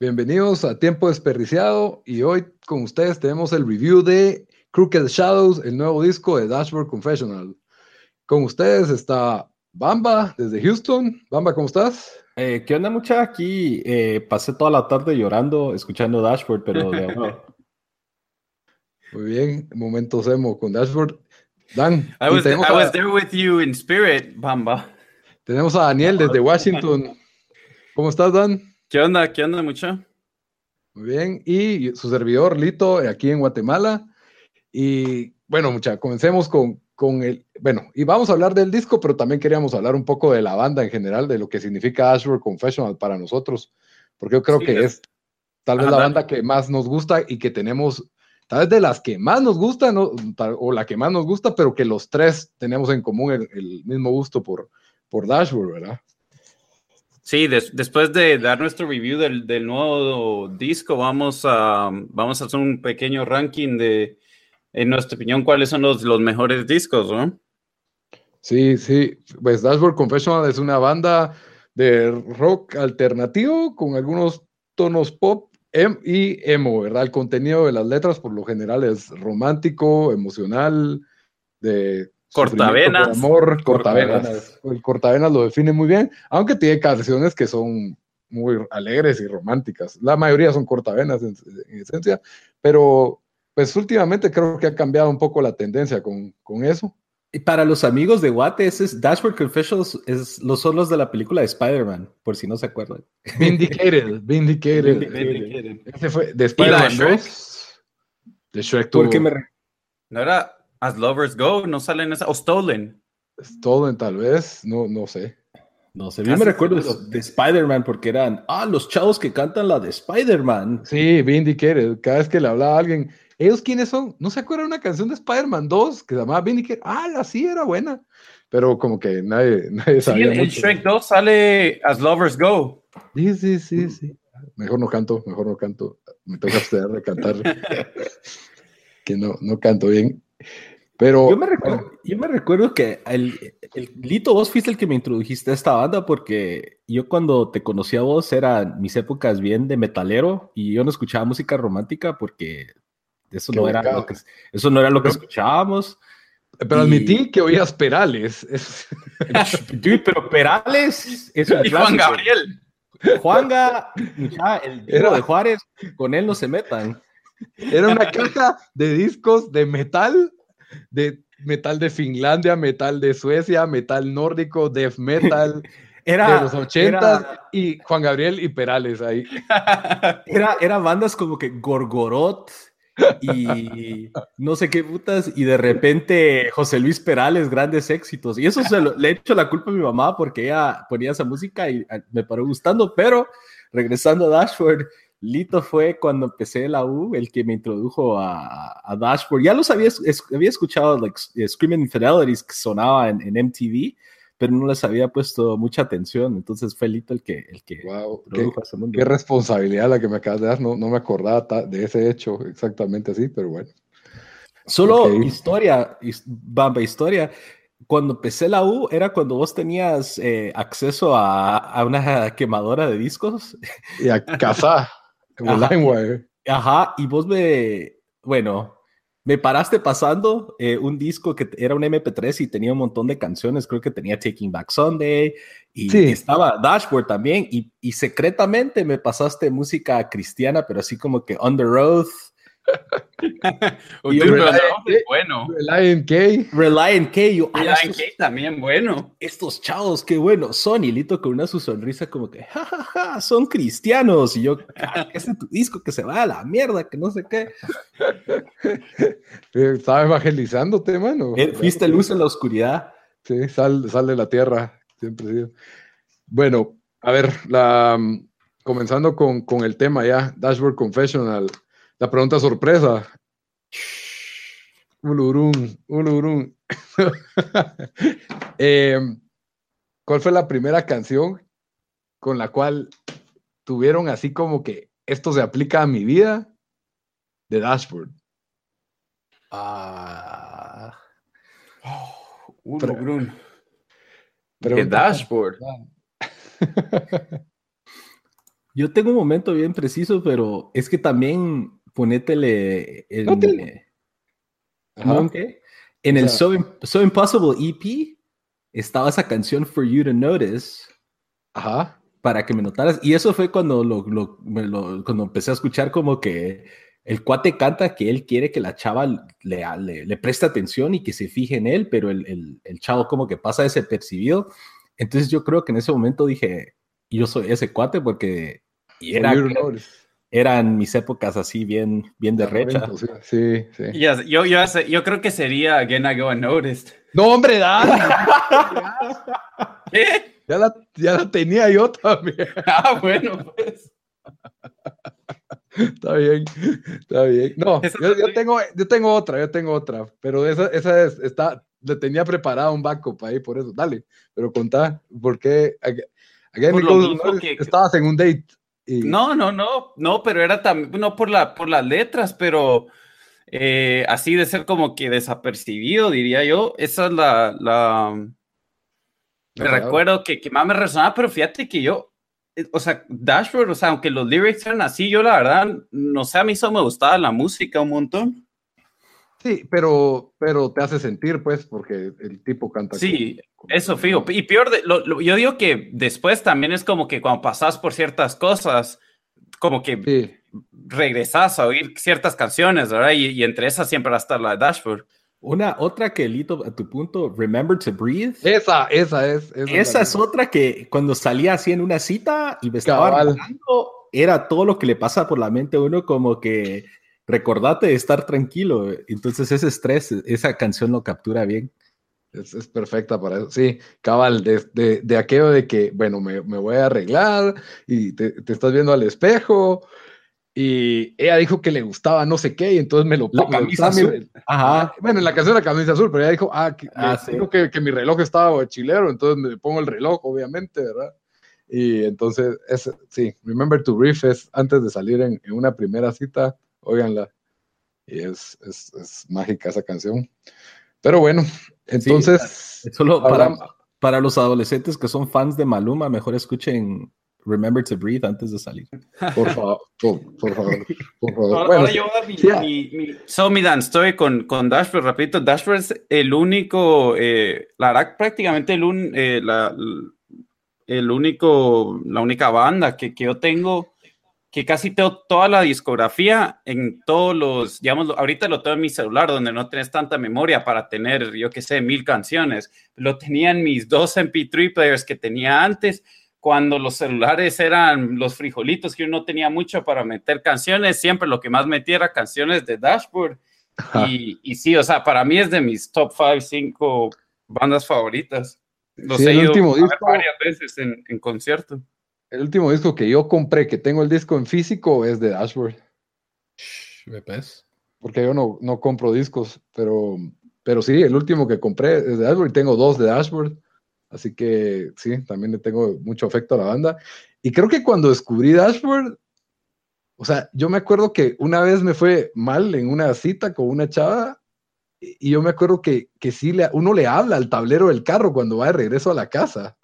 Bienvenidos a Tiempo Desperdiciado y hoy con ustedes tenemos el review de Crooked Shadows, el nuevo disco de Dashboard Confessional. Con ustedes está Bamba desde Houston. Bamba, ¿cómo estás? Eh, ¿Qué onda, mucha? Aquí eh, pasé toda la tarde llorando, escuchando Dashboard, pero de Muy bien, momentos emo con Dashboard. Dan. I was, I was there with you in spirit, Bamba. Tenemos a Daniel desde Washington. ¿Cómo estás, Dan? ¿Qué onda? ¿Qué onda, mucha? Muy bien. Y su servidor, Lito, aquí en Guatemala. Y bueno, mucha, comencemos con, con el, bueno, y vamos a hablar del disco, pero también queríamos hablar un poco de la banda en general, de lo que significa Ashford Confessional para nosotros, porque yo creo que es tal vez la banda que más nos gusta y que tenemos, tal vez de las que más nos gusta, o la que más nos gusta, pero que los tres tenemos en común el, mismo gusto por, por Dashboard, ¿verdad? Sí, después de dar nuestro review del, nuevo disco, vamos a, vamos a hacer un pequeño ranking de, en nuestra opinión, cuáles son los, los mejores discos, ¿no? Sí, sí, pues Dashboard Confessional es una banda de rock alternativo con algunos tonos pop em, y emo, ¿verdad? El contenido de las letras por lo general es romántico, emocional, de Cortavenas. Amor, cortavenas. El cortavenas lo define muy bien, aunque tiene canciones que son muy alegres y románticas. La mayoría son cortavenas en, esencia, pero pues últimamente creo que ha cambiado un poco la tendencia con, con eso. Y para los amigos de Watt, ese es Dashboard Confessionals, es los solos de la película de Spider-Man, por si no se acuerdan. Vindicated, Vindicated. Vindicated. Ese fue de Spider-Man 2. De Shrek 2. Porque me... ¿No era As Lovers Go, no salen esa, o Stolen. Stolen tal vez, no, no sé. No sé, yo me recuerdo de, Spider-Man porque eran, ah, los chavos que cantan la de Spider-Man. Sí, Vindicated, cada vez que le hablaba a alguien, ¿ellos quiénes son? ¿No se acuerdan una canción de Spider-Man 2 que se llamaba Vindicated? Ah, la sí era buena, pero como que nadie, nadie sabía. Sí, en Shrek 2 sale As Lovers Go. Sí, sí, sí, sí. Mejor no canto, mejor no canto. Me toca abstener de cantar. que no, no canto bien. Pero, yo, me recuerdo, yo me recuerdo que el, el, Lito, vos fuiste el que me introdujiste a esta banda porque yo cuando te conocí a vos eran mis épocas bien de metalero y yo no escuchaba música romántica porque eso, no era, lo que, eso no era lo que escuchábamos. Pero admití que oías Perales. pero Perales es un Juan Gabriel. Juanga, el hijo de Juárez, con él no se metan. Era una caja de discos de metal, de metal de Finlandia, metal de Suecia, metal nórdico, death metal. Era, de los 80 y Juan Gabriel y Perales ahí. Era, era bandas como que Gorgorot y no sé qué putas, y de repente José Luis Perales, grandes éxitos. Y eso se le he hecho la culpa a mi mamá porque ella ponía esa música y me paró gustando, pero regresando a Dashboard, Lito fue cuando empecé la U el que me introdujo a, Dashboard. Ya los había, había escuchado like, Screaming Infidelities que sonaba en, MTV, pero no les había puesto mucha atención. Entonces fue Lito el que, el que wow, qué, a. Qué responsabilidad la que me acabas de dar. No, no me acordaba de ese hecho exactamente así, pero bueno. Solo historia, Bamba, historia cuando empecé la U era cuando vos tenías eh, acceso a, a, una quemadora de discos. Y a casa. Ajá, y vos me, bueno, me paraste pasando eh, un disco que era un MP3 y tenía un montón de canciones, creo que tenía Taking Back Sunday y estaba Dashboard también. Y, y, secretamente me pasaste música cristiana, pero así como que Under Oath Y Reliant K. bueno. Reliant K. Reliant K, yo, Reliant estos, K también bueno. estos chavos, qué bueno. Sony, Lito, con una su sonrisa como que, ja, ja, ja, son cristianos. Y yo, "Ah, ¿qué es tu disco que se va a la mierda? Que no sé qué. Eh, Estaba evangelizándote, mano. Eh, Fuiste luz en la oscuridad. Sí, sal, sal de la tierra, siempre sido. Bueno, a ver, la, mm, comenzando con, con el tema ya, Dashboard Confessional, la pregunta sorpresa. Ulurún, ulurún. Eh, ¿Cuál fue la primera canción con la cual tuvieron así como que esto se aplica a mi vida? De Dashboard. Ah, Bruno. De dashboard. yo tengo un momento bien preciso, pero es que también ponétele en, No te- ¿cómo Ajá. en el so, So Impossible EP estaba esa canción For You to Notice. Ajá. para que me notaras. Y eso fue cuando, lo, lo- me lo- cuando empecé a escuchar como que el cuate canta que él quiere que la chava le, le, le preste atención y que se fije en él, pero el, el, el chavo como que pasa desapercibido. Entonces yo creo que en ese momento dije, yo soy ese cuate porque y era, Eran mis épocas así bien, bien de recha. Sí, sí. yo, yo, hace- yo creo que sería Again I Go Unnoticed. No, hombre, dale. ¿Qué? Ya la, ya la tenía yo también. Ah, bueno, pues. Está bien, está bien. No, yo, tengo, yo tengo otra, yo tengo otra, pero esa, esa es, está, le tenía preparado un backup ahí, por eso, dale, pero contá, ¿por qué? Ag- Again, Por it lo goes mismo on, que- estabas en un date. No, no, no, no, pero era también, no por, la, por las letras, pero eh, así de ser como que desapercibido, diría yo. Esa es la, la, recuerdo que, que más me resonaba, pero fíjate que yo, eh, o sea, Dashboard, o sea, aunque los lyrics eran así, yo la verdad, no sé, a mí eso me gustaba la música un montón. Sí, pero, pero te hace sentir, pues, porque el tipo canta. Sí, con- Eso, fijo. Y peor, de, lo- lo- yo digo que después también es como que cuando pasas por ciertas cosas, como que Sí, regresas a oír ciertas canciones, ¿verdad? Y, y entre esas siempre va a estar la de Dashboard. Una otra que, Lito, a tu punto, Remember to Breathe. esa, esa es. Esa, Esa es otra que cuando salía así en una cita y me estaba hablando, era todo lo que le pasa por la mente a uno como que recordate de estar tranquilo. Entonces ese estrés, esa canción lo captura bien. Es, es perfecta para eso. Sí, cabal, de, de, de aquello de que, bueno, me, me voy a arreglar y te, te estás viendo al espejo. Y ella dijo que le gustaba no sé qué, y entonces me lo La pongo. camisa azul. Ajá. Bueno, en la canción la camisa azul, pero ella dijo, ah, que, Ah, me sí. dijo que, que mi reloj estaba chilero, entonces me pongo el reloj, obviamente, ¿verdad? Y entonces, es, sí, Remember to Brief es antes de salir en, en una primera cita, óiganla. Y es, es, es mágica esa canción. Pero bueno, entonces, Solo para, para los adolescentes que son fans de Maluma, mejor escuchen Remember to Breathe antes de salir. por favor, por, por favor, por favor. Ahora, Bueno, ahora yo voy a dar mi, sí, mi- mi- So, mi Dan, estoy con, con Dashboard, repito, Dashboard es el único, eh, la verdad, prácticamente el, un, eh, la, el único, la única banda que, que yo tengo, que casi tengo toda la discografía en todos los, digamos, ahorita lo tengo en mi celular, donde no tenés tanta memoria para tener, yo qué sé, mil canciones. Lo tenía en mis dos MP3 players que tenía antes, cuando los celulares eran los frijolitos, que uno tenía mucho para meter canciones, siempre lo que más metía era canciones de Dashboard. Y, y sí, o sea, para mí es de mis top 5, 5 bandas favoritas. Los Sí, he ido a ver varias veces en, en concierto. El último disco que yo compré, que tengo el disco en físico, es de Dashboard. porque yo no, no compro discos, pero, pero sí, el último que compré es de Dashboard y tengo dos de Dashboard, así que sí, también le tengo mucho afecto a la banda. Y creo que cuando descubrí Dashboard, o sea, yo me acuerdo que una vez me fue mal en una cita con una chava y y yo me acuerdo que, que sí, le, uno le habla al tablero del carro cuando va de regreso a la casa.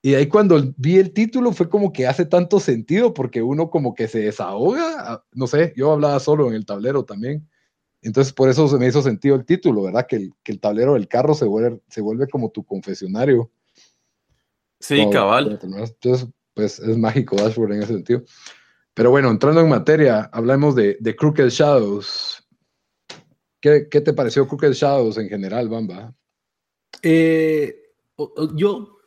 Y ahí cuando vi el título fue como que hace tanto sentido porque uno como que se desahoga, ah, no sé, yo hablaba solo en el tablero también. Entonces por eso se me hizo sentido el título, ¿verdad? Que el, que el tablero del carro se vuelve, se vuelve como tu confesionario. Sí, cabal. Entonces, pues es mágico Dashboard en ese sentido. Pero bueno, entrando en materia, hablamos de, de Crooked Shadows. ¿Qué, ¿Qué, te pareció Crooked Shadows en general, Bamba? Eh, yo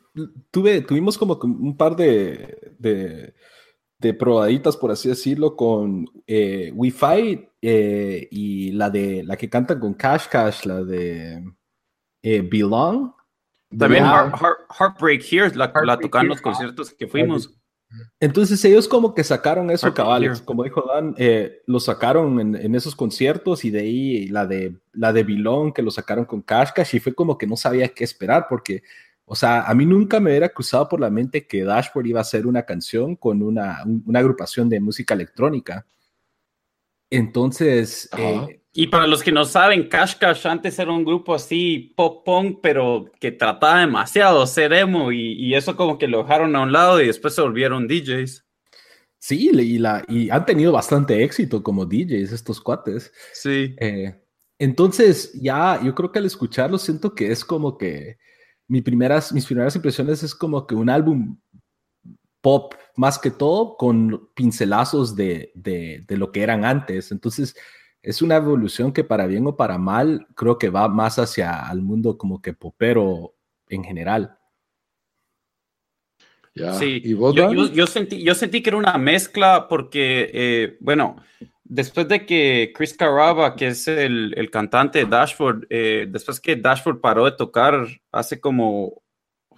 tuve, tuvimos como un par de, de, de probaditas, por así decirlo, con eh, Wi-Fi eh, y la de la que cantan con Cash Cash, la de eh, Belong. También Heartbreak Here, la, la tocaron los conciertos que fuimos. Entonces ellos como que sacaron eso, cabales, como dijo Dan, eh, lo sacaron en, en, esos conciertos y de ahí la de la de Bilón que lo sacaron con Cash Cash y fue como que no sabía qué esperar porque, o sea, a mí nunca me hubiera cruzado por la mente que Dashboard iba a ser una canción con una, una agrupación de música electrónica. Entonces, eh, y para los que no saben, Cash Cash antes era un grupo así pop punk, pero que trataba demasiado ser emo y, y, eso como que lo dejaron a un lado y después se volvieron DJs. Sí, y, la, y han tenido bastante éxito como DJs estos cuates. Sí. Eh, entonces, ya, yo creo que al escucharlo siento que es como que mi primeras, mis primeras impresiones es como que un álbum pop más que todo con pincelazos de, de, de lo que eran antes. Entonces, es una evolución que para bien o para mal creo que va más hacia el mundo como que popero en general. sí, ¿Y vos, yo, yo, yo, sentí, yo sentí que era una mezcla porque, eh, bueno, después de que Chris Caraba, que es el, el cantante de Dashboard, eh, después que Dashboard paró de tocar hace como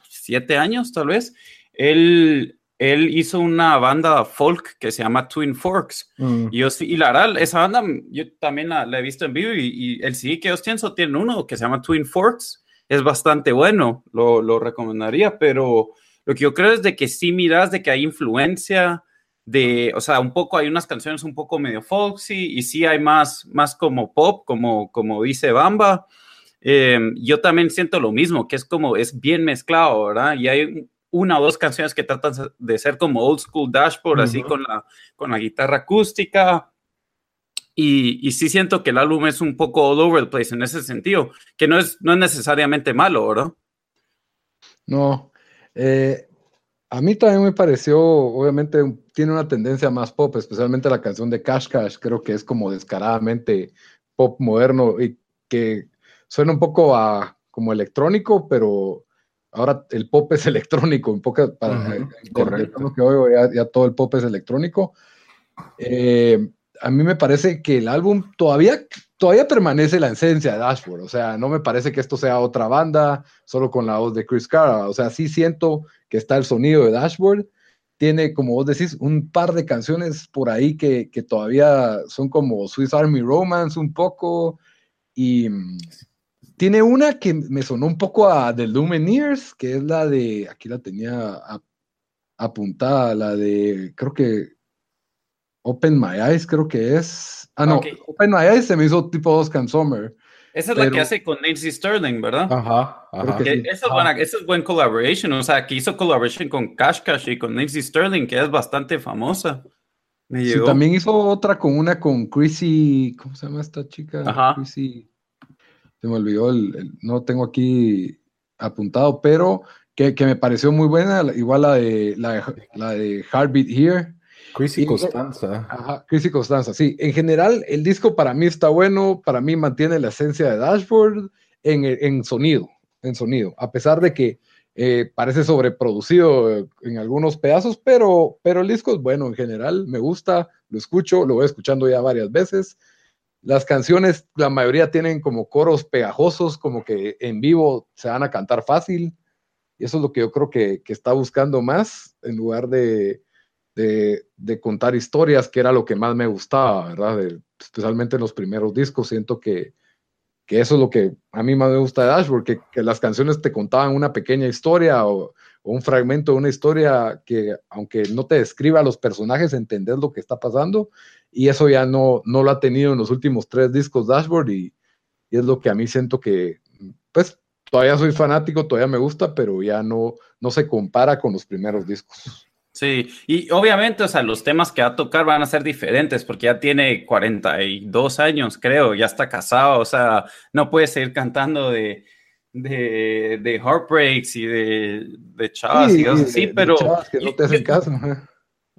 siete años tal vez, él él hizo una banda folk que se llama Twin Forks. Mm. Y, yo, y la verdad, esa banda yo también la, he visto en vivo y, el CD que ellos tienen, tiene uno que se llama Twin Forks. Es bastante bueno, lo, lo, recomendaría, pero lo que yo creo es de que sí miras de que hay influencia de, o sea, un poco, hay unas canciones un poco medio folksy y sí hay más, más como pop, como, como dice Bamba. Eh, yo también siento lo mismo, que es como, es bien mezclado, ¿verdad? Y hay una o dos canciones que tratan de ser como old school dashboard, así con la, con la guitarra acústica. Y, y, sí siento que el álbum es un poco all over the place en ese sentido, que no es, no es necesariamente malo, ¿verdad? No. Eh, a mí también me pareció, obviamente, tiene una tendencia más pop, especialmente la canción de Cash Cash, creo que es como descaradamente pop moderno y que suena un poco a como electrónico, pero ahora el pop es electrónico, un poco para correcto. que oigo, ya, todo el pop es electrónico. Eh, a mí me parece que el álbum todavía, todavía permanece la esencia de Dashboard, o sea, no me parece que esto sea otra banda, solo con la voz de Chris Cara, o sea, sí siento que está el sonido de Dashboard, tiene, como vos decís, un par de canciones por ahí que, que todavía son como Swiss Army Romance un poco, y tiene una que me sonó un poco a The Lumineers, que es la de, aquí la tenía apuntada, la de, creo que Open My Eyes, creo que es. Ah, no, Open My Eyes se me hizo tipo Oscar Summer. Esa es la que hace con Nancy Sterling, ¿verdad? Ajá. ajá. Sí. Esa, es buena, esa es buen collaboration, o sea, que hizo collaboration con Cash Cash y con Nancy Sterling, que es bastante famosa. Me sí, también hizo otra con una con Chrissy, ¿cómo se llama esta chica? Ajá. Chrissy se me olvidó, el, no tengo aquí apuntado, pero que, que, me pareció muy buena, igual la de, la, la de Heartbeat Here. Chrissy Costanza. Ajá, Chrissy Costanza, sí. En general, el disco para mí está bueno, para mí mantiene la esencia de Dashboard en, en sonido, en sonido, a pesar de que eh, parece sobreproducido en algunos pedazos, pero, pero el disco es bueno en general, me gusta, lo escucho, lo voy escuchando ya varias veces. Las canciones, la mayoría tienen como coros pegajosos, como que en vivo se van a cantar fácil. Y eso es lo que yo creo que, que está buscando más, en lugar de, de, contar historias, que era lo que más me gustaba, ¿verdad? Especialmente en los primeros discos, siento que, que, eso es lo que a mí más me gusta de Dashboard, que, las canciones te contaban una pequeña historia o, un fragmento de una historia que, aunque no te describa a los personajes, entendés lo que está pasando y eso ya no, no lo ha tenido en los últimos tres discos Dashboard y, y, es lo que a mí siento que, pues, todavía soy fanático, todavía me gusta, pero ya no, no se compara con los primeros discos. Sí, y obviamente, o sea, los temas que va a tocar van a ser diferentes porque ya tiene 42 años, creo, ya está casado, o sea, no puede seguir cantando de, de, de heartbreaks y de, de chavas sí, y cosas así, pero... que no te hacen caso.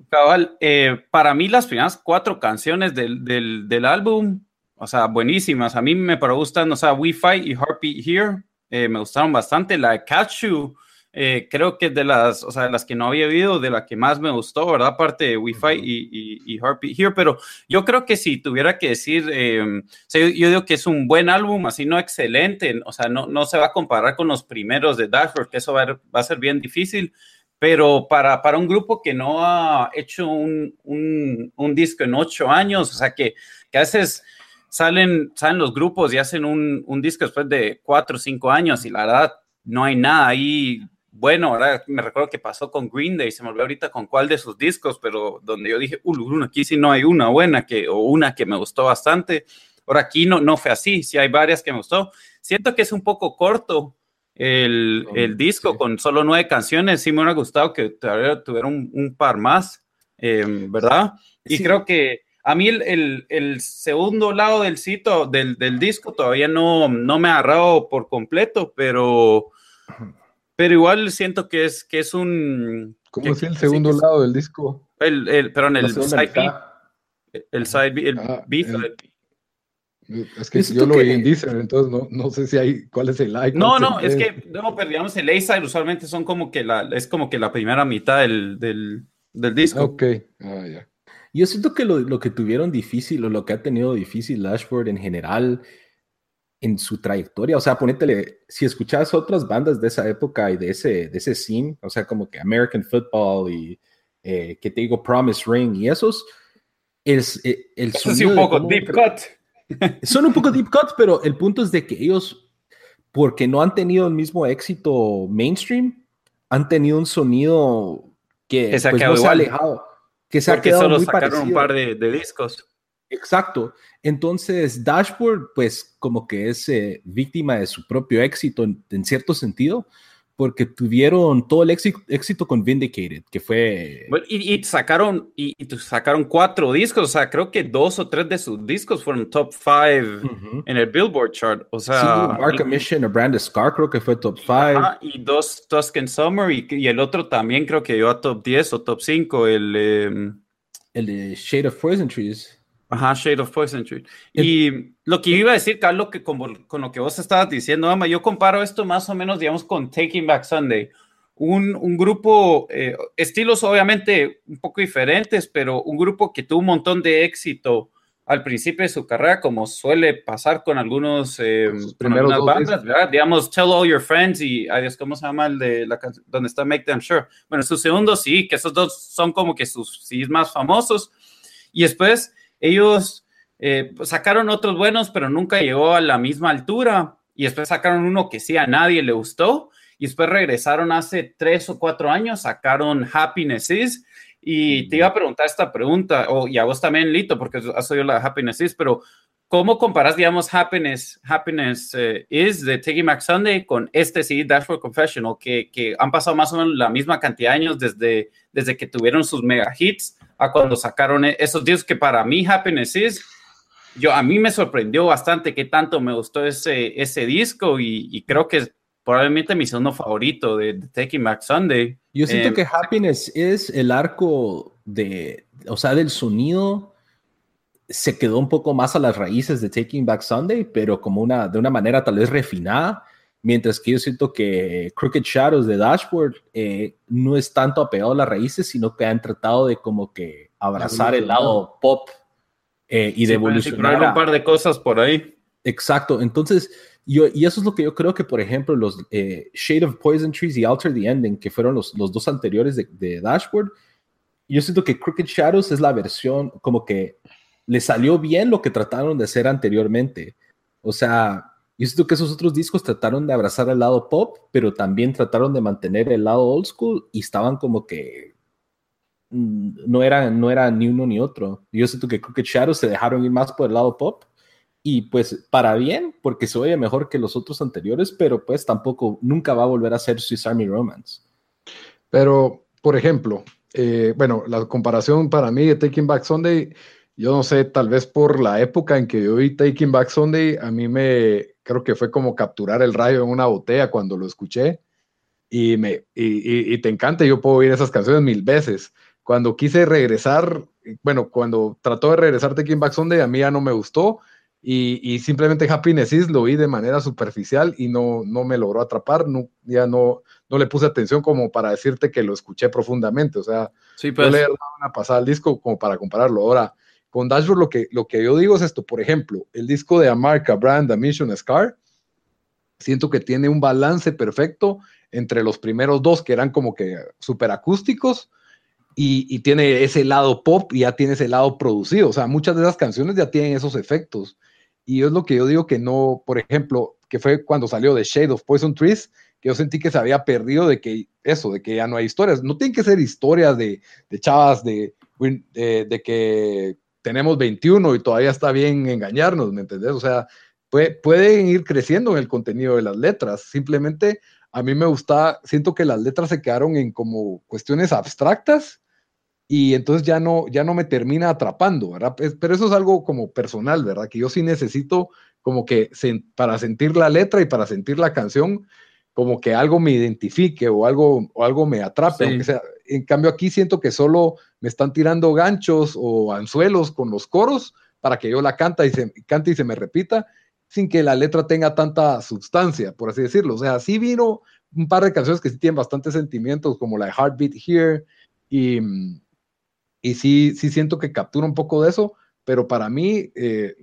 Cabal, eh, para mí las primeras cuatro canciones del, del, del, álbum, o sea, buenísimas. A mí me gustan, o sea, We Fight y Heartbeat Here, eh, me gustaron bastante. La de Catch You, eh, creo que de las, o sea, las que no había oído, de la que más me gustó, ¿verdad? Aparte de Wi-Fi y, y, y, Heartbeat Here, pero yo creo que si tuviera que decir, eh, yo, digo que es un buen álbum, así no excelente, o sea, no, no se va a comparar con los primeros de Dashboard, que eso va a, va a ser bien difícil, pero para, para un grupo que no ha hecho un, un, un disco en ocho años, o sea, que, que a veces salen, salen los grupos y hacen un, un disco después de cuatro o cinco años y la verdad no hay nada ahí bueno, ahora me recuerdo que pasó con Green Day, se me olvidó ahorita con cuál de sus discos, pero donde yo dije, uh, aquí sí no hay una buena que, o una que me gustó bastante. Ahora aquí no, no fue así, sí hay varias que me gustó. Siento que es un poco corto el, el disco con solo nueve canciones, sí me hubiera gustado que tuviera un, un par más, eh, ¿verdad? Y sí. creo que a mí el, el, el, segundo lado del sitio, del, del disco, todavía no, no me ha agarrado por completo, pero pero igual siento que es, que es un... ¿Cómo es el segundo lado del disco? El, el, perdón, el side B. El side B, el ah, B side Es que yo lo vi en Deezer, entonces no, no, sé si hay cuál es el like. No, no, es que no, pero digamos el A-side usualmente son como que la, es como que la primera mitad del, del, del disco. Ok, ah, ya. Yo siento que lo, lo, que tuvieron difícil o lo que ha tenido difícil Ashford en general en su trayectoria. O sea, ponétele, si escuchas otras bandas de esa época y de ese, de ese scene, o sea, como que American Football y eh, que te digo Promise Ring y esos, es eh, el, el sonido un poco deep cut. Son un poco deep cut, pero el punto es de que ellos, porque no han tenido el mismo éxito mainstream, han tenido un sonido que, que se ha pues, quedado no se ha alejado, que se porque ha quedado solo muy sacaron parecido. un par de, de discos. Exacto. Entonces, Dashboard, pues como que es eh, víctima de su propio éxito en, en, cierto sentido, porque tuvieron todo el éxito, éxito con Vindicated, que fue... Bueno, y, y, sacaron, y, y, sacaron cuatro discos, o sea, creo que dos o tres de sus discos fueron top five uh -huh. en el Billboard chart, o sea... Sí, Mark Mission, a Brand Scar creo que fue top five. Ajá, y dos Tuscan Summer, y, y, el otro también creo que llegó a top 10 o top 5, el... Eh, el de Shade of Poison Trees. Ajá, Shade of Poison Tree. Y lo que iba a decir, Carlos, que con, con lo que vos estabas diciendo, ama, yo comparo esto más o menos, digamos, con Taking Back Sunday. Un, un grupo, eh, estilos obviamente un poco diferentes, pero un grupo que tuvo un montón de éxito al principio de su carrera, como suele pasar con algunos eh, con algunas bandas, ¿verdad? Digamos, Tell All Your Friends y, adiós, ¿cómo se llama el de la canción? Donde está Make Them Sure. Bueno, su segundo sí, que esos dos son como que sus sí más famosos. Y después ellos eh, sacaron otros buenos, pero nunca llegó a la misma altura. Y después sacaron uno que sí a nadie le gustó. Y después regresaron hace tres o cuatro años, sacaron Happiness Is. Y te iba a preguntar esta pregunta, o y a vos también, Lito, porque has oído la Happiness Is, pero ¿cómo comparas, digamos, Happiness, Happiness uh, Is de Taking Back Sunday con este sí, Dashboard Confessional, que, que han pasado más o menos la misma cantidad de años desde, desde que tuvieron sus mega hits? a cuando sacaron esos discos que para mí Happiness Is, yo, a mí me sorprendió bastante que tanto me gustó ese, ese disco y, y creo que es probablemente mi segundo favorito de, de Taking Back Sunday. Yo siento eh, que Happiness es el arco de, o sea, del sonido se quedó un poco más a las raíces de Taking Back Sunday, pero como una, de una manera tal vez refinada, mientras que yo siento que Crooked Shadows de Dashboard eh, no es tanto apegado a las raíces, sino que han tratado de como que abrazar el lado pop eh, y sí, de evolucionar. un par de cosas por ahí. Exacto, entonces, yo, y eso es lo que yo creo que, por ejemplo, los eh, Shade of Poison Trees y Alter the Ending, que fueron los, los dos anteriores de, de Dashboard, yo siento que Crooked Shadows es la versión como que le salió bien lo que trataron de hacer anteriormente. O sea, yo siento que esos otros discos trataron de abrazar el lado pop, pero también trataron de mantener el lado old school y estaban como que mm, no era, no era ni uno ni otro. Yo siento que Crooked Shadows se dejaron ir más por el lado pop y pues para bien, porque se oye mejor que los otros anteriores, pero pues tampoco, nunca va a volver a ser Swiss Army Romance. Pero, por ejemplo, eh, bueno, la comparación para mí de Taking Back Sunday, yo no sé, tal vez por la época en que yo vi Taking Back Sunday, a mí me creo que fue como capturar el rayo en una botella cuando lo escuché y, me, y, y, y te encanta, yo puedo oír esas canciones mil veces, cuando quise regresar, bueno, cuando trató de regresar Taking Back Sunday, a mí ya no me gustó. Y, y, simplemente Happiness Is lo vi de manera superficial y no, no me logró atrapar, no, ya no, no le puse atención como para decirte que lo escuché profundamente, o sea, sí, pues. le he dado una pasada al disco como para compararlo. Ahora, con Dashboard lo que, lo que yo digo es esto, por ejemplo, el disco de Amarca, Brand, A Mission, Scar, siento que tiene un balance perfecto entre los primeros dos que eran como que super acústicos, y, y, tiene ese lado pop y ya tiene ese lado producido. O sea, muchas de esas canciones ya tienen esos efectos. Y es lo que yo digo que no, por ejemplo, que fue cuando salió de Shade of Poison Trees, que yo sentí que se había perdido de que eso, de que ya no hay historias. No tienen que ser historias de, de chavas de, de, de, que tenemos 21 y todavía está bien engañarnos, ¿me entendés? O sea, puede, pueden ir creciendo en el contenido de las letras. Simplemente a mí me gusta, siento que las letras se quedaron en como cuestiones abstractas y entonces ya no, ya no me termina atrapando, ¿verdad? Pero eso es algo como personal, ¿verdad? Que yo sí necesito como que para sentir la letra y para sentir la canción, como que algo me identifique o algo, o algo me atrape. Aunque sea. En cambio aquí siento que solo me están tirando ganchos o anzuelos con los coros para que yo la canta y se, cante y se me repita sin que la letra tenga tanta sustancia, por así decirlo. O sea, sí vino un par de canciones que sí tienen bastantes sentimientos, como la de Heartbeat Here, y, y sí, sí siento que captura un poco de eso, pero para mí eh,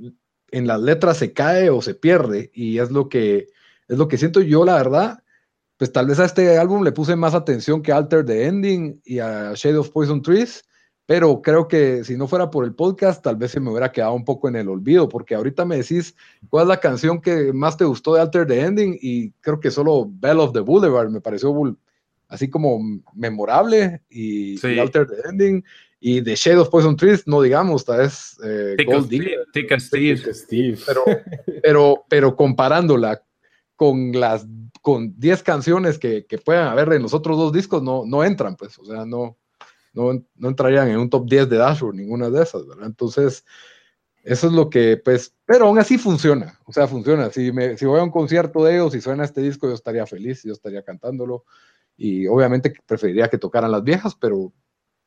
en las letras se cae o se pierde y es lo que es lo que siento yo la verdad pues tal vez a este álbum le puse más atención que Alter the Ending y a Shade of Poison Trees pero creo que si no fuera por el podcast tal vez se me hubiera quedado un poco en el olvido porque ahorita me decís cuál es la canción que más te gustó de Alter the Ending y creo que solo Bell of the Boulevard me pareció así como memorable y, Sí. y Alter the Ending y The Shade of Poison Trees, no digamos, tal vez eh, Gold Digger. Steve. Steve. pero, pero, pero comparándola con las con 10 canciones que, que puedan haber en los otros dos discos, no, no entran, pues, o sea, no, no, no entrarían en un top 10 de Dashboard, ninguna de esas, ¿verdad? Entonces, eso es lo que, pues, pero aún así funciona, o sea, funciona. Si, me, si voy a un concierto de ellos y suena este disco, yo estaría feliz, yo estaría cantándolo, y obviamente preferiría que tocaran las viejas, pero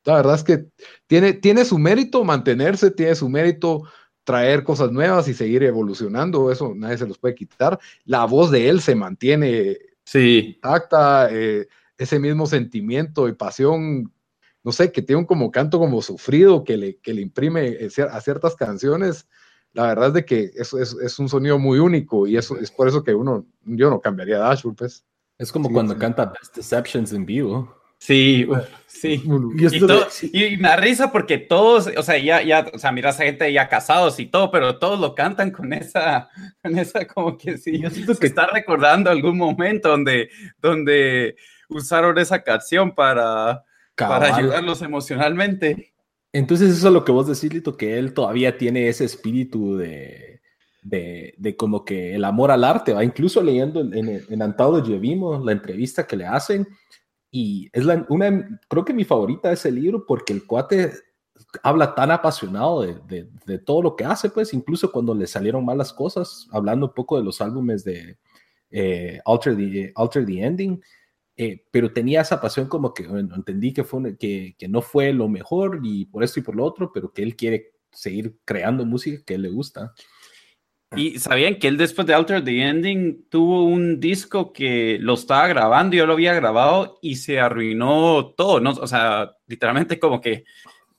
la verdad es que tiene, tiene su mérito mantenerse, tiene su mérito traer cosas nuevas y seguir evolucionando, eso nadie se los puede quitar. La voz de él se mantiene Sí, intacta, eh, ese mismo sentimiento y pasión, no sé, que tiene un como canto como sufrido que le, que le imprime eh, a ciertas canciones. La verdad es de que es, es, es un sonido muy único y eso es por eso que uno, yo no cambiaría Dashwood, pues. Es como Sí, cuando sí. canta Best Deceptions en vivo. Sí, sí. Y Y, todo- y me da risa porque todos, o sea, ya, ya, o sea, mira esa gente ya casados y todo, pero todos lo cantan con esa, con esa como que sí, Yo siento que- está recordando algún momento donde, donde usaron esa canción para, para ayudarlos emocionalmente. Entonces eso es lo que vos decís, Lito, que él todavía tiene ese espíritu de, de, de como que el amor al arte, va incluso leyendo en, en, en Anthology vimos la entrevista que le hacen y es la, una, creo que mi favorita de ese libro porque el cuate habla tan apasionado de, de, todo lo que hace, pues incluso cuando le salieron malas cosas, hablando un poco de los álbumes de eh, Alter, the, Alter the Ending, eh, pero tenía esa pasión como que entendí que, fue que, que no fue lo mejor y por esto y por lo otro, pero que él quiere seguir creando música que él le gusta. Y sabían que él después de Alter the Ending tuvo un disco que lo estaba grabando, yo lo había grabado y se arruinó todo, ¿no? O sea, literalmente como que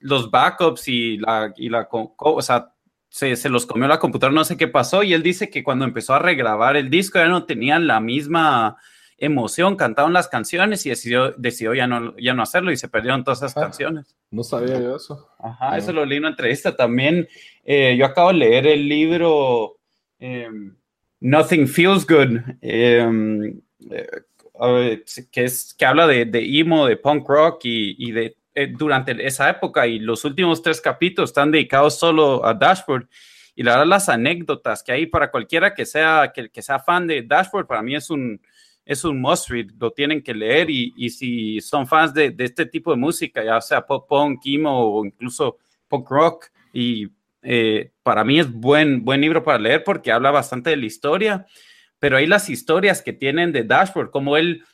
los backups y la, y la o sea, se, se los comió la computadora, no sé qué pasó, y él dice que cuando empezó a regrabar el disco ya no tenían la misma emoción, cantaban las canciones y decidió, decidió ya, no, ya no hacerlo y se perdieron todas esas Ah. canciones. No sabía yo eso. Ajá, Ah. eso lo leí en una entrevista también. eh, yo acabo de leer el libro Nothing Feels Good, em, eh, que, es, que habla de, de emo, de punk rock y, y de eh, durante esa época y los últimos tres capítulos están dedicados solo a Dashboard. Y la verdad, las anécdotas que hay para cualquiera que sea, que, que sea fan de Dashboard, para mí es un, es un must read, lo tienen que leer y, y si son fans de, de, este tipo de música, ya sea pop punk, emo o incluso punk rock, y eh, para mí es buen, buen libro para leer porque habla bastante de la historia, pero hay las historias que tienen de Dashboard, como él,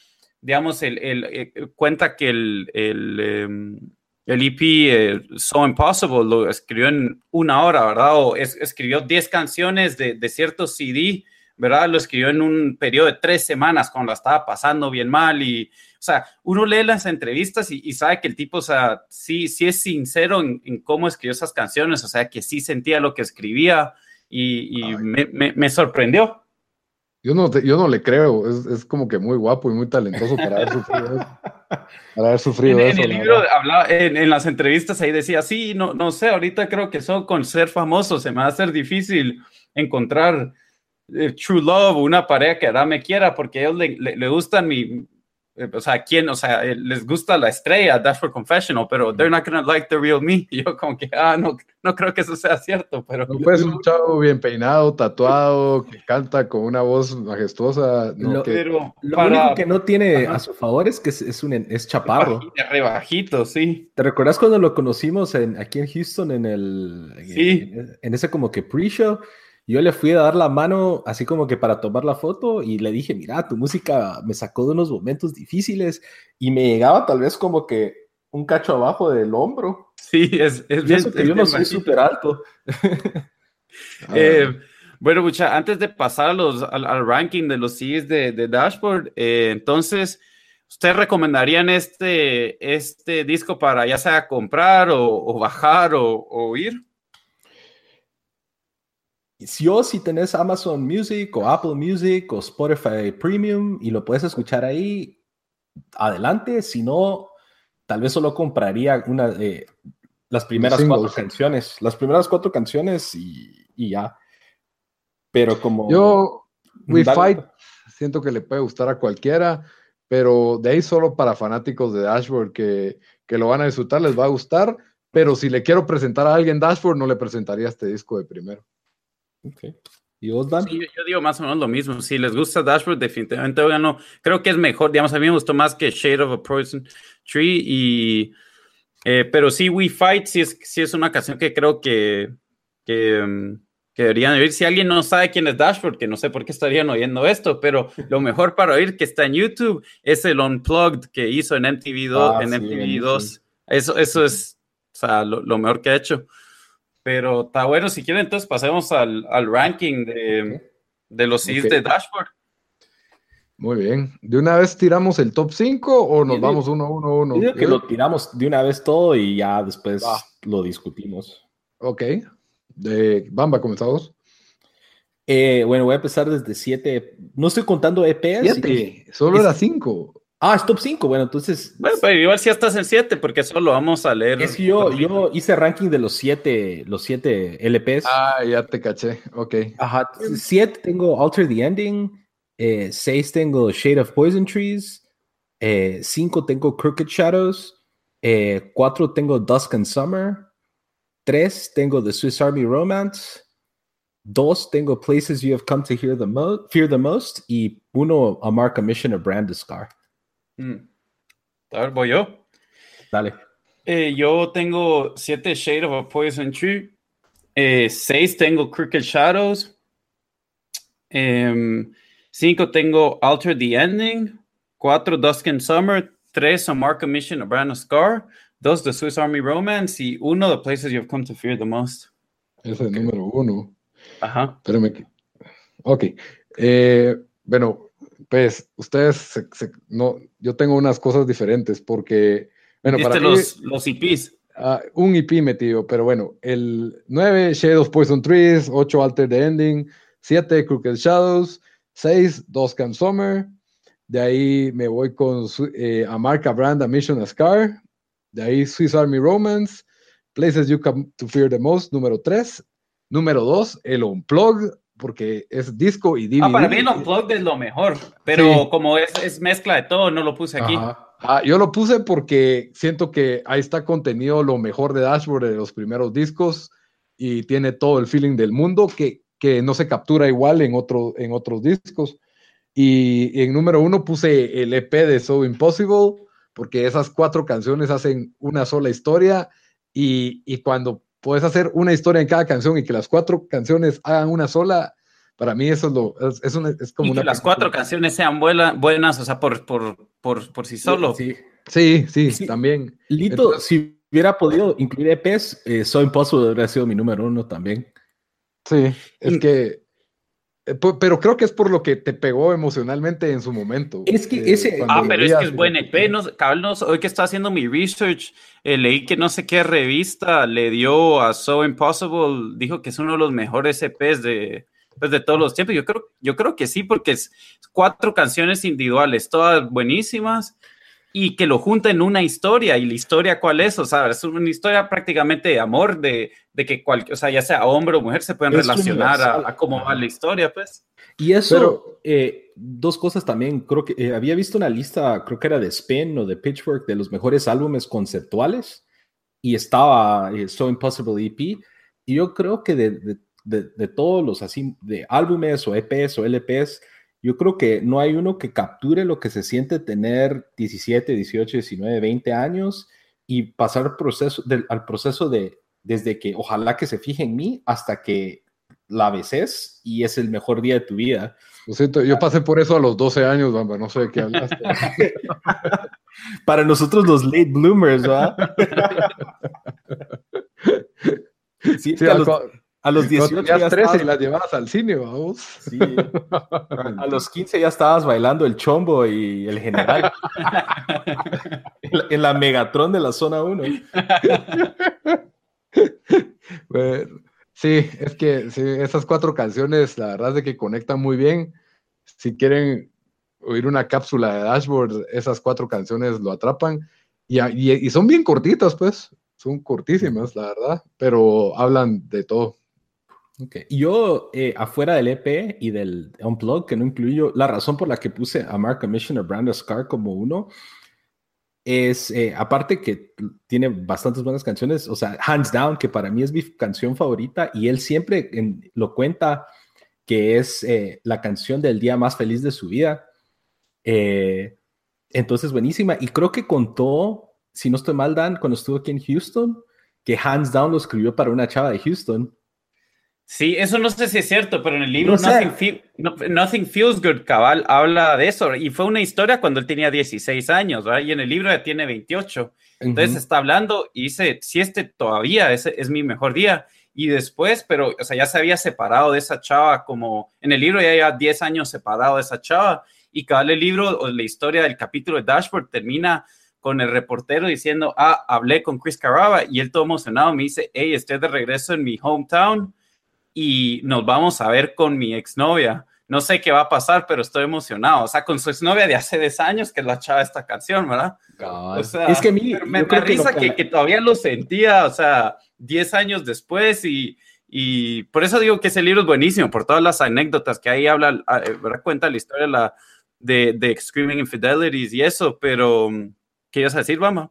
digamos, él, él, él cuenta que el, el, el EP eh, So Impossible lo escribió en una hora, ¿verdad? O escribió 10 canciones de, de cierto CD, ¿verdad? Lo escribió en un periodo de tres semanas cuando la estaba pasando bien mal y, o sea, uno lee las entrevistas y, sabe que el tipo, o sea, sí, sí es sincero en, cómo escribió esas canciones, o sea, que sí sentía lo que escribía y, me, me, sorprendió. Yo no, yo no le creo, es, es, como que muy guapo y muy talentoso para haber sufrido eso. Para haber sufrido en, eso, en el libro, hablaba, en, en, las entrevistas ahí decía, sí, no, no sé, ahorita creo que eso con ser famoso se me va a hacer difícil encontrar eh, true love, una pareja que ahora me quiera, porque a ellos le, le, le gustan mi, eh, o sea, ¿quién? O sea, eh, les gusta la estrella, Dashboard Confessional, pero they're not gonna like the real me. Y yo como que, ah, no, no creo que eso sea cierto, pero... No puedes un chavo bien peinado, tatuado, que canta con una voz majestuosa. No, lo, que... pero lo único que no tiene a su favor es que es, un, es chaparro. Es rebajito, sí. ¿Te recuerdas cuando lo conocimos en, aquí en Houston en el... Sí. En, en ese como que pre-show? Yo le fui a dar la mano así como que para tomar la foto y le dije, mira, tu música me sacó de unos momentos difíciles y me llegaba tal vez como que un cacho abajo del hombro. Sí, es, es bien. Eso que yo no soy súper alto. eh, bueno, mucha, antes de pasar a los, al, ranking de los CDs de, de Dashboard, eh, entonces, ¿ustedes recomendarían este, este disco para ya sea comprar o, o bajar o, o oír? Si o si tenés Amazon Music o Apple Music o Spotify Premium y lo puedes escuchar ahí, adelante. Si no, tal vez solo compraría una de las primeras cuatro canciones. Las primeras cuatro canciones y, y ya. Pero como. Yo, We Fight, siento que le puede gustar a cualquiera, pero de ahí solo para fanáticos de Dashboard que, que lo van a disfrutar, les va a gustar. Pero si le quiero presentar a alguien Dashboard, no le presentaría este disco de primero. Okay. ¿Y Osdan? Sí, yo, digo más o menos lo mismo. Si les gusta Dashboard, definitivamente no. Creo que es mejor, digamos, a mí me gustó más que Shade of a Poison Tree. Y, eh, pero sí, We Fight sí es, sí es una canción que creo que, que, um, que, deberían oír. Si alguien no sabe quién es Dashboard, que no sé por qué estarían oyendo esto, pero lo mejor para oír que está en YouTube es el Unplugged que hizo en MTV 2. Ah, en MTV 2. Eso, eso es o sea, lo, lo mejor que ha hecho. Pero está bueno, si quieren, entonces pasemos al, al ranking de, de los CDs de Dashboard. Muy bien. ¿De una vez tiramos el top 5 o nos vamos uno, uno, uno? Yo que lo tiramos de una vez todo y ya después lo discutimos. Ok. De Bamba, comenzamos. Eh, bueno, voy a empezar desde 7. No estoy contando EPs. 7. Solo era 5. Ah, es top 5. Bueno, entonces. Bueno, pero igual si estás en 7, porque solo vamos a leer. Es que yo, yo hice ranking de los 7 los siete LPs. Ah, ya te caché. Ok. Ajá. 7 tengo Alter the Ending. 6 eh, tengo Shade of Poison Trees. 5 eh, tengo Crooked Shadows. 4 eh, tengo Dusk and Summer. 3 tengo The Swiss Army Romance. 2 tengo Places You Have Come to Hear the Mo Fear the Most. Y 1 A Mark a Mission of Brand Scar. Mm. A ver, voy yo. Dale. Eh, yo tengo 7 Shade of a Poison Tree. 6 eh, tengo Crooked Shadows. 5 em, tengo Alter the Ending. 4 Dusk and Summer. 3 A Mark Mission, A Brand Scar. 2 The Swiss Army Romance. Y 1 The Places You've Come to Fear the Most. Ese es el número 1. Ajá. Espérame. Ok. Eh, bueno, pues ustedes, no, yo tengo unas cosas diferentes porque, bueno, para los, los EPs. Uh, un EP metido, pero bueno, el 9, Shadows Poison Trees, 8, Alter the Ending, 7, Crooked Shadows, 6, Dusk Summer, de ahí me voy con eh, A Marca Brand, A Mission, A Scar, de ahí Swiss Army Romance, Places You Come to Fear the Most, número 3, número 2, el Unplug, porque es disco y DVD. Ah, para mí el Unplugged es lo mejor, pero como es, es, mezcla de todo, no lo puse aquí. Ah, yo lo puse porque siento que ahí está contenido lo mejor de Dashboard de los primeros discos y tiene todo el feeling del mundo que, que no se captura igual en, otro, en otros discos. Y, y en número uno puse el EP de So Impossible porque esas cuatro canciones hacen una sola historia y, y cuando puedes hacer una historia en cada canción y que las cuatro canciones hagan una sola, para mí eso es, lo, es, una, es como y que las cuatro canciones sean buenas, o sea, por, por, por, por sí solo. Sí, sí, sí, también. Lito, si hubiera podido incluir EPs, eh, So Impossible habría sido mi número uno también. Sí, es que. Eh, Pero creo que es por lo que te pegó emocionalmente en su momento. Es que ese- cuando Ah, pero es que es buen EP. No, cabal, hoy que estaba haciendo mi research, eh, leí que no sé qué revista le dio a So Impossible, dijo que es uno de los mejores EPs de, pues, de todos los tiempos. Yo creo, yo creo que sí, porque es cuatro canciones individuales, todas buenísimas, y que lo junta en una historia. ¿Y la historia cuál es? O sea, es una historia prácticamente de amor, de, de que cualquier, o sea, ya sea hombre o mujer, se pueden Es relacionar a, a cómo va la historia, pues. Y eso, Pero- eh, dos cosas también, creo que eh, había visto una lista, creo que era de Spin o de Pitchfork, de los mejores álbumes conceptuales, y estaba eh, So Impossible EP, y yo creo que de, de- de- de todos los así, de álbumes o EPs o LPs, yo creo que no hay uno que capture lo que se siente tener 17, 18, 19, 20 años y pasar proceso, del- al proceso de, desde que ojalá que se fije en mí hasta que la beses y es el mejor día de tu vida. Lo siento, yo pasé por eso a los 12 años, Bamba, no sé de qué hablaste. Para nosotros los late bloomers, ¿verdad? sí, Sí, a, los, a los cuando 18 tenías ya 13 y estabas, las llevabas al cine, vamos. sí. a los 15 ya estabas bailando el chombo y el general en, la, en la Megatron de la zona 1. Bueno, sí, es que sí, esas cuatro canciones, la verdad es de que conectan muy bien. Si quieren oír una cápsula de Dashboard, esas cuatro canciones lo atrapan. Y, y- y son bien cortitas, pues. Son cortísimas, la verdad, pero hablan de todo. Yo, eh, afuera del EP y del Unplug, que no incluyo, la razón por la que puse a Mark Commissioner Brand Scar como uno es, eh, aparte que tiene bastantes buenas canciones, o sea, Hands Down, que para mí es mi canción favorita, y él siempre en- lo cuenta que es eh, la canción del día más feliz de su vida. Entonces, buenísima. Y creo que contó, si no estoy mal, Dan, cuando estuvo aquí en Houston, que Hands Down lo escribió para una chava de Houston. Sí, eso no sé si es cierto, pero en el libro No sé. Nothing, Fe- no- Nothing Feels Good, cabal, habla de eso. Y fue una historia cuando él tenía 16 años, ¿verdad? Y en el libro ya tiene 28. Entonces Ujú. está hablando y dice, si este todavía es, es mi mejor día. Y después, pero, o sea, ya se había separado de esa chava, como en el libro ya lleva 10 años separado de esa chava. Y cabal el libro o la historia del capítulo de Dashboard termina con el reportero diciendo, ah, hablé con Chris Carraba y él todo emocionado me dice, hey, estoy de regreso en mi hometown y nos vamos a ver con mi exnovia. No sé qué va a pasar, pero estoy emocionado. O sea, con su exnovia de hace 10 años que la chava esta canción, ¿verdad? O sea, es que a mí me, me que risa que, la- que todavía lo sentía, o sea, 10 años después y, y por eso digo que ese libro es buenísimo, por todas las anécdotas que ahí habla, ah, eh, ¿verdad? cuenta la historia la, de, de Screaming Infidelities y eso, pero ¿qué ibas a decir, Bama?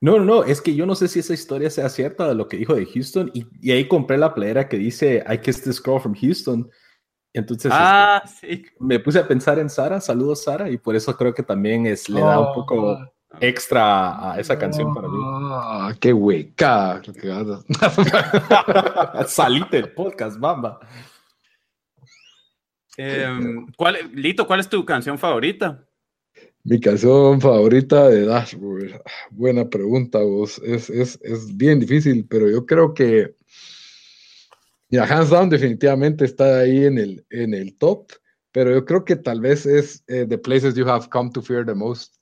No, no, no, es que yo no sé si esa historia sea cierta de lo que dijo de Houston y, y ahí compré la playera que dice I kissed this girl from Houston. Entonces Ah, sí. este, me puse a pensar en Sara, saludos Sara, y por eso creo que también es, le da un poco extra a esa canción para mí. Ah, qué hueca. Salite el podcast, bamba. Em, ¿cuál, Lito, ¿cuál es tu canción favorita? Mi canción favorita de Dashboard. Buena pregunta, vos. Es, es, es bien difícil, pero yo creo que. Mira, Hands Down definitivamente está ahí en el, en el top, pero yo creo que tal vez es eh, The Places You Have Come to Fear the Most.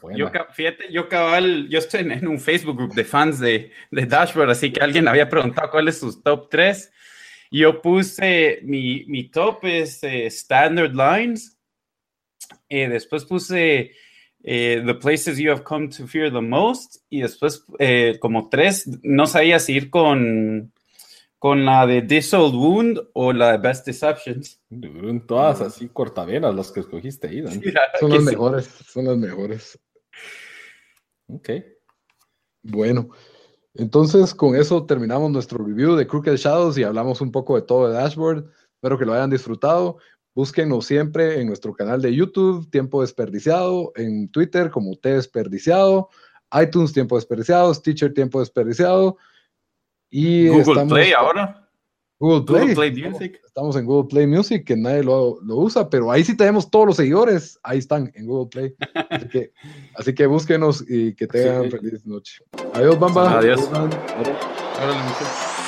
Buena. Yo, fíjate, yo cabal, yo estoy en, en un Facebook group de fans de, de Dashboard, así que alguien había preguntado cuál es su top 3. Yo puse, mi, mi top es eh, Standard Lines, eh, después puse eh, The Places You Have Come to Fear the Most, y después eh, como tres, no sabía si ir con, con la de This Old Wound o la de Best Deceptions. Todas así cortavenas las que escogiste ahí, Son las sí. mejores, son las mejores. Ok. Bueno, entonces con eso terminamos nuestro review de Crooked Shadows y hablamos un poco de todo de Dashboard. Espero que lo hayan disfrutado. Búsquenos siempre en nuestro canal de YouTube, Tiempo Desperdiciado, en Twitter como T Desperdiciado, iTunes Tiempo Desperdiciado, Stitcher Tiempo Desperdiciado. Y Google estamos- Play ahora. Google Play. Google Play Music. Estamos en Google Play Music, que nadie lo, lo usa, pero ahí sí tenemos todos los seguidores. Ahí están en Google Play. Así que, así que búsquenos y que tengan Sí. feliz noche. Adiós, Bamba. Adiós. Adiós. Muchachos.